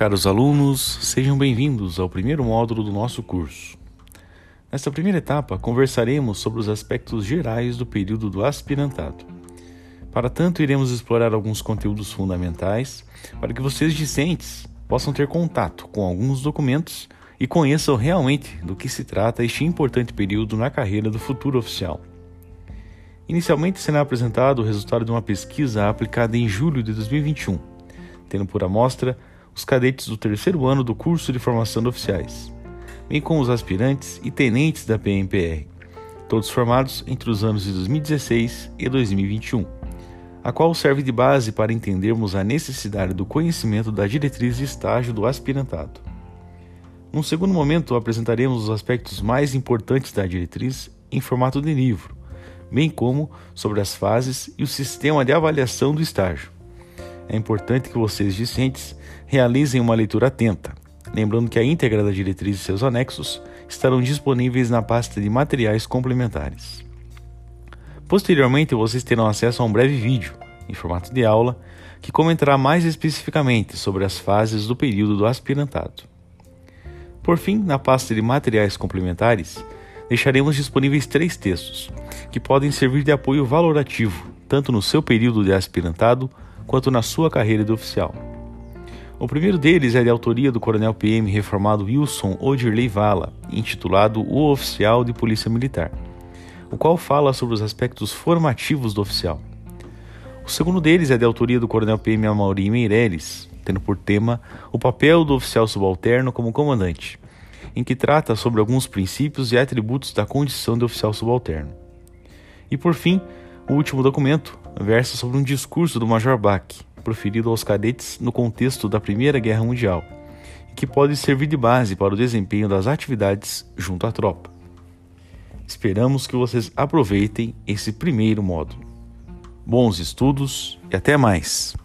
caros alunos, sejam bem-vindos ao primeiro módulo do nosso curso. Nesta primeira etapa, conversaremos sobre os aspectos gerais do período do aspirantado. Para tanto, iremos explorar alguns conteúdos fundamentais para que vocês discentes possam ter contato com alguns documentos e conheçam realmente do que se trata este importante período na carreira do futuro oficial. Inicialmente será apresentado o resultado de uma pesquisa aplicada em julho de 2021, tendo por amostra os cadetes do terceiro ano do curso de formação de oficiais, bem como os aspirantes e tenentes da PMPR, todos formados entre os anos de 2016 e 2021, a qual serve de base para entendermos a necessidade do conhecimento da diretriz de estágio do aspirantado. Num segundo momento, apresentaremos os aspectos mais importantes da diretriz em formato de livro, bem como sobre as fases e o sistema de avaliação do estágio. É importante que vocês discentes realizem uma leitura atenta, lembrando que a íntegra da diretriz e seus anexos estarão disponíveis na pasta de materiais complementares. Posteriormente, vocês terão acesso a um breve vídeo, em formato de aula, que comentará mais especificamente sobre as fases do período do aspirantado. Por fim, na pasta de materiais complementares, deixaremos disponíveis três textos, que podem servir de apoio valorativo, tanto no seu período de aspirantado quanto na sua carreira de oficial. O primeiro deles é de autoria do coronel PM reformado Wilson Odirley Vala, intitulado O Oficial de Polícia Militar, o qual fala sobre os aspectos formativos do oficial. O segundo deles é de autoria do coronel PM Amaury Meireles, tendo por tema o papel do oficial subalterno como comandante, em que trata sobre alguns princípios e atributos da condição de oficial subalterno. E por fim, o último documento versa sobre um discurso do Major Bach, proferido aos cadetes no contexto da Primeira Guerra Mundial, e que pode servir de base para o desempenho das atividades junto à tropa. Esperamos que vocês aproveitem esse primeiro módulo. Bons estudos e até mais!